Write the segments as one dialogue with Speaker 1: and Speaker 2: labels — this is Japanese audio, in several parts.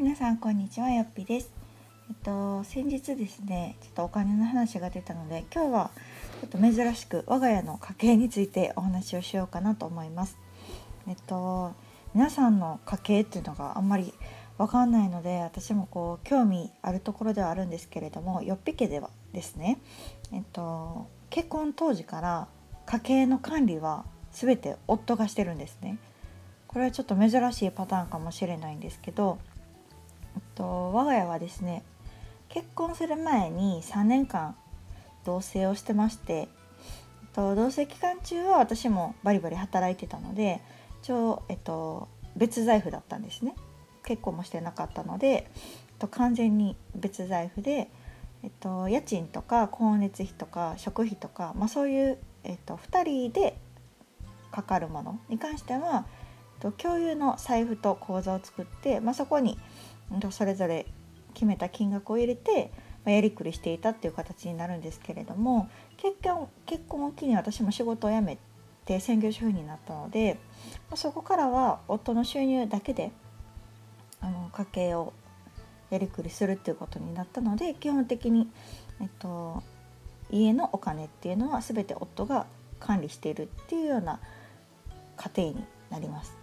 Speaker 1: 皆さんこんにちはよっぴです。えっと先日ですねちょっとお金の話が出たので今日はちょっと珍しく我が家の家計についてお話をしようかなと思います。えっと皆さんの家計っていうのがあんまりわかんないので私もこう興味あるところではあるんですけれどもよっぴ家ではですねえっと結婚当時から家計の管理は全て夫がしてるんですね。これはちょっと珍しいパターンかもしれないんですけどと我が家はですね結婚する前に3年間同棲をしてましてと同棲期間中は私もバリバリ働いてたので一応、えっと、別財布だったんですね。結婚もしてなかったのでと完全に別財布で、えっと、家賃とか光熱費とか食費とか、まあ、そういう、えっと、2人でかかるものに関しては共有の財布と口座を作って、まあ、そこにそれぞれ決めた金額を入れて、まやりくりしていたっていう形になるんですけれども結婚結婚を機に私も仕事を辞めて専業主婦になったので、まそこからは夫の収入だけであの家計をやりくりするっていうことになったので基本的に、えっと、家のお金っていうのは全て夫が管理しているっていうような家庭になります。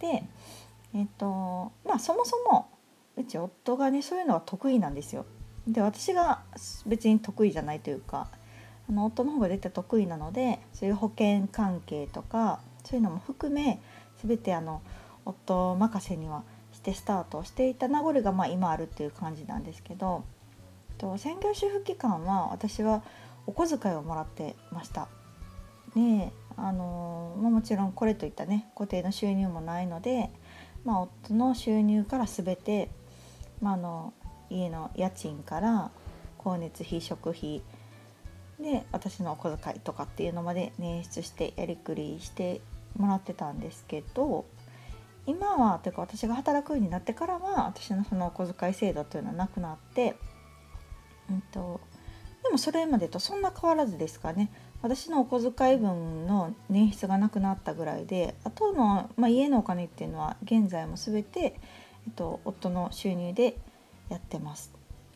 Speaker 1: で、えっとまあ、そもそもうち夫がねそういうのは得意なんですよ。で私が別に得意じゃないというかあの夫の方が絶対得意なのでそういう保険関係とかそういうのも含め全てあの夫任せにはしてスタートしていた名残がまあ今あるっていう感じなんですけどと専業主婦期間は私はお小遣いをもらってました。であのまあ、もちろんこれといったね固定の収入もないので、まあ、夫の収入から全てまあ、の家の家賃から光熱費食費で私のお小遣いとかっていうのまで捻出してやりくりしてもらってたんですけど今はというか私が働くようになってからは私のそのお小遣い制度というのはなくなって、うんと、でもそれまでとそんな変わらずですかね。私のお小遣い分の捻出がなくなったぐらいであとの、まあ、家のお金っていうのは現在も全てえっと、夫の収入でやってます。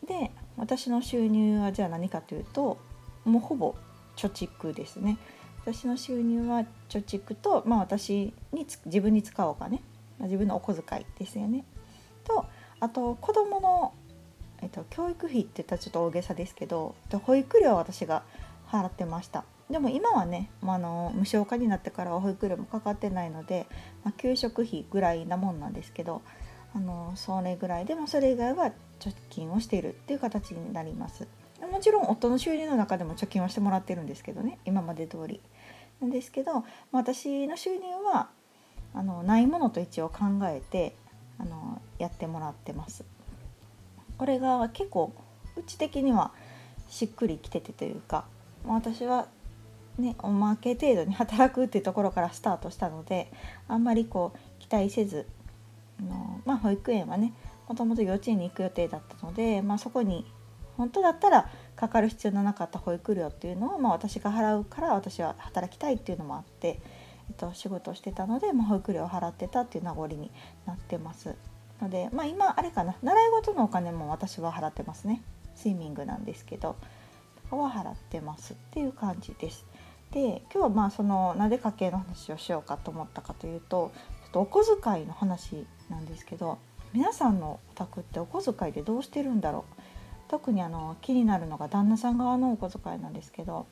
Speaker 1: で私の収入はじゃあ何かというともうほぼ貯蓄ですね。私の収入は貯蓄と、まあ、私に自分に使おうお金自分のお小遣いですよね。とあと子供の、えっと、教育費って言ったらちょっと大げさですけど保育料は私が払ってました。でも今はね、まあ、の無償化になってからは保育料もかかってないので、まあ、給食費ぐらいなもんなんですけどあのそれぐらいでもそれ以外は貯金をしているっていう形になります。もちろん夫の収入の中でも貯金はしてもらってるんですけどね。今まで通りなんですけど私の収入はあのないものと一応考えてあのやってもらってます。これが結構うち的にはしっくりきててというか私はねおまけ程度に働くっていうところからスタートしたのであんまりこう期待せずあのまあ、保育園はねもともと幼稚園に行く予定だったので、まあ、そこに本当だったらかかる必要のなかった保育料っていうのを、まあ、私が払うから私は働きたいっていうのもあって、えっと、仕事をしてたので、まあ、保育料を払ってたっていう名残になってます。ので、まあ、今あれかな習い事のお金も私は払ってますねスイミングなんですけどとかは払ってますっていう感じです。で今日はまあそのなぜ家計の話をしようかと思ったかというととお小遣いの話なんですけど皆さんのお宅ってお小遣いでどうしてるんだろう？特にあの気になるのが旦那さん側のお小遣いなんですけど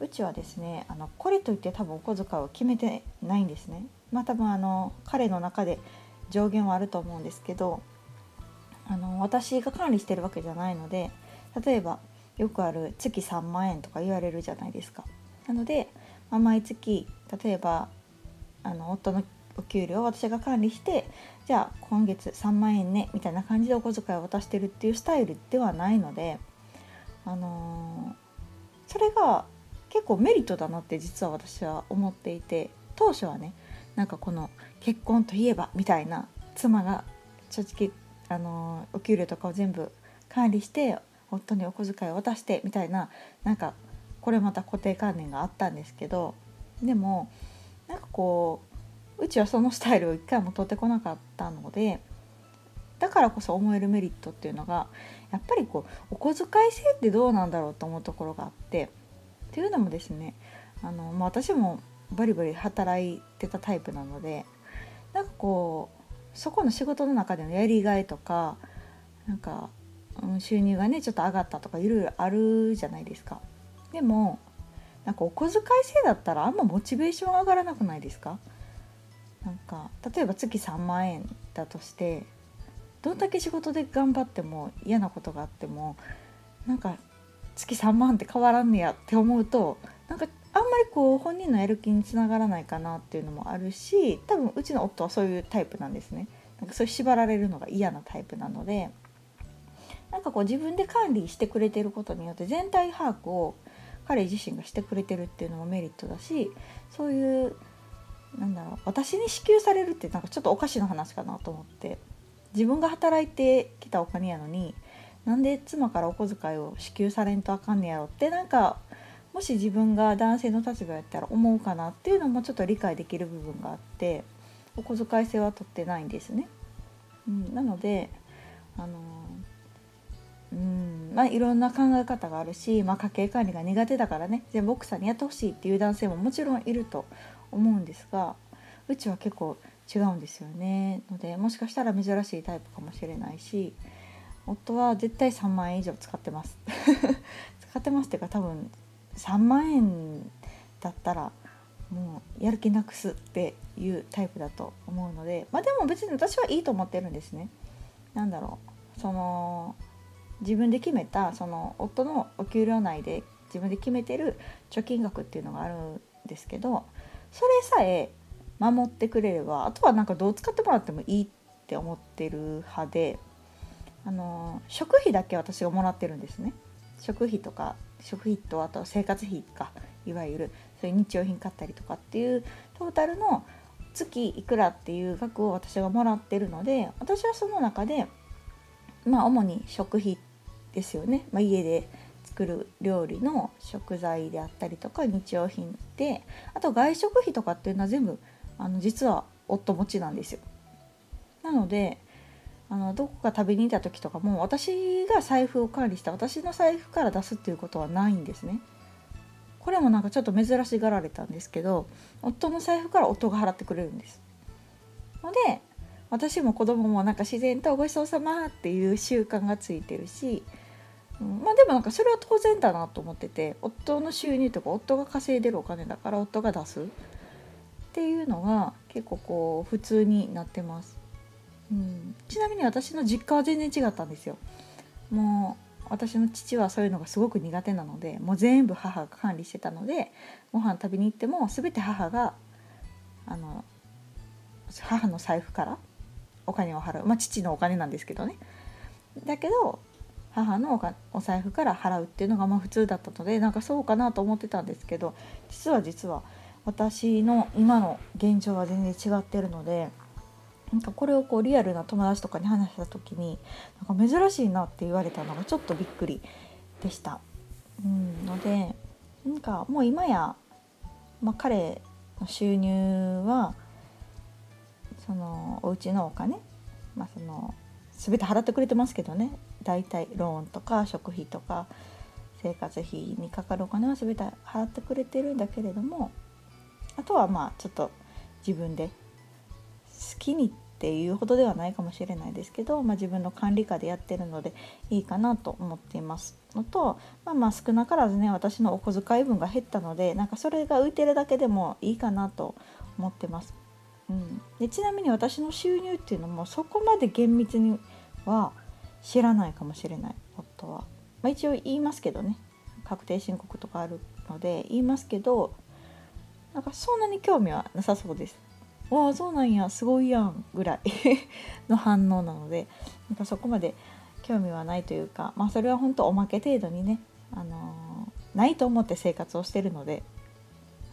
Speaker 1: うちはですねあのこれといって多分お小遣いを決めてないんですね。まあ多分あの彼の中で上限はあると思うんですけどあの私が管理してるわけじゃないので例えばよくある月3万円とか言われるじゃないですか。なので、まあ、毎月例えばあの夫のお給料を私が管理してじゃあ今月3万円ねみたいな感じでお小遣いを渡してるっていうスタイルではないので、あのー、それが結構メリットだなって実は私は思っていて当初はねなんかこの結婚といえばみたいな妻が正直、あのー、お給料とかを全部管理して夫にお小遣いを渡してみたいななんかこれまた固定観念があったんですけどでもなんかこううちはそのスタイルを一回も取ってこなかったのでだからこそ思えるメリットっていうのがやっぱりこうお小遣い制ってどうなんだろうと思うところがあってっていうのもですねあの、まあ、私もバリバリ働いてたタイプなのでなんかこうそこの仕事の中でのやりがいとかなんか、収入がねちょっと上がったとかいろいろあるじゃないですか。でもなんかお小遣い制だったらあんまモチベーション上がらなくないですか？なんか例えば月3万円だとしてどんだけ仕事で頑張っても嫌なことがあってもなんか月3万って変わらんねやって思うとなんかあんまりこう本人のやる気につながらないかなっていうのもあるし多分うちの夫はそういうタイプなんですね。なんかそういう縛られるのが嫌なタイプなのでなんかこう自分で管理してくれてることによって全体把握を彼自身がしてくれてるっていうのもメリットだしそういうなんだろう私に支給されるってなんかちょっとおかしな話かなと思って自分が働いてきたお金やのになんで妻からお小遣いを支給されんとあかんねやろってなんかもし自分が男性の立場やったら思うかなっていうのもちょっと理解できる部分があってお小遣い制は取ってないんですね。うん、なのであのうんまあいろんな考え方があるし、まあ、家計管理が苦手だからね全部奥さんにやってほしいっていう男性ももちろんいると思うんですがうちは結構違うんですよね。のでもしかしたら珍しいタイプかもしれないし夫は絶対3万円以上使ってます。使ってますっていうか多分3万円だったらもうやる気なくすっていうタイプだと思うのでまあでも別に私はいいと思ってるんですね。なんだろう。その自分で決めたその夫のお給料内で自分で決めてる貯金額っていうのがあるんですけどそれさえ守ってくれればあとはなんかどう使ってもらってもいいって思ってる派であの食費だけ私がもらってるんですね。食費とか食費とあと生活費かいわゆるそういう日用品買ったりとかっていうトータルの月いくらっていう額を私がもらってるので私はその中でまあ主に食費ですよね、まあ、家で作る料理の食材であったりとか日用品であと外食費とかっていうのは全部あの実は夫持ちなんですよ。なのであのどこか食べに行った時とかも私が財布を管理した私の財布から出すっていうことはないんですね。これもなんかちょっと珍しがられたんですけど夫の財布から夫が払ってくれるんです。ので私も子供もなんか自然と「ごちそうさま」っていう習慣がついてるしうん、まあでもなんかそれは当然だなと思ってて夫の収入とか夫が稼いでるお金だから夫が出す。っていうのが結構こう普通になってます、うん、ちなみに私の実家は全然違ったんですよ。もう私の父はそういうのがすごく苦手なのでもう全部母が管理してたのでご飯食べに行っても全て母があの母の財布からお金を払う。まあ父のお金なんですけどね。だけど母のお財布から払うっていうのがまあ普通だったのでなんかそうかなと思ってたんですけど実は実は私の今の現状は全然違ってるのでなんかこれをこうリアルな友達とかに話した時になんか珍しいなって言われたのがちょっとびっくりでした。うん、のでなんかもう今や、まあ、彼の収入はそのお家のお金、まあ、その全て払ってくれてますけどね大体ローンとか食費とか生活費にかかるお金は全て払ってくれてるんだけれどもあとはまあちょっと自分で好きにっていうほどではないかもしれないですけど、まあ、自分の管理下でやってるのでいいかなと思っていますのと、まあ、まあ少なからずね私のお小遣い分が減ったのでなんかそれが浮いてるだけでもいいかなと思ってます。うん、でちなみに私の収入っていうのもそこまで厳密には知らないかもしれない夫は、まあ、一応言いますけどね確定申告とかあるので言いますけどなんかそんなに興味はなさそうです。わあそうなんやすごいやんぐらい の反応なのでなんかそこまで興味はないというかまあそれは本当おまけ程度にね、あのー、ないと思って生活をしてるので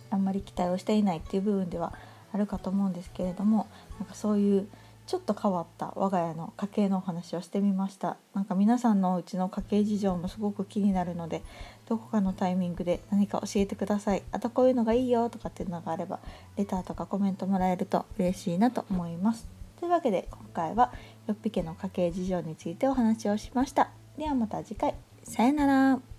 Speaker 1: あんまり期待をしていないっていう部分ではあるかと思うんですけれどもなんかそういうちょっと変わった我が家の家計のお話をしてみましたなんか皆さんのうちの家計事情もすごく気になるのでどこかのタイミングで何か教えてくださいあとこういうのがいいよとかっていうのがあればレターとかコメントもらえると嬉しいなと思いますというわけで今回はよっぴ家の家計事情についてお話をしました。ではまた次回。さよなら。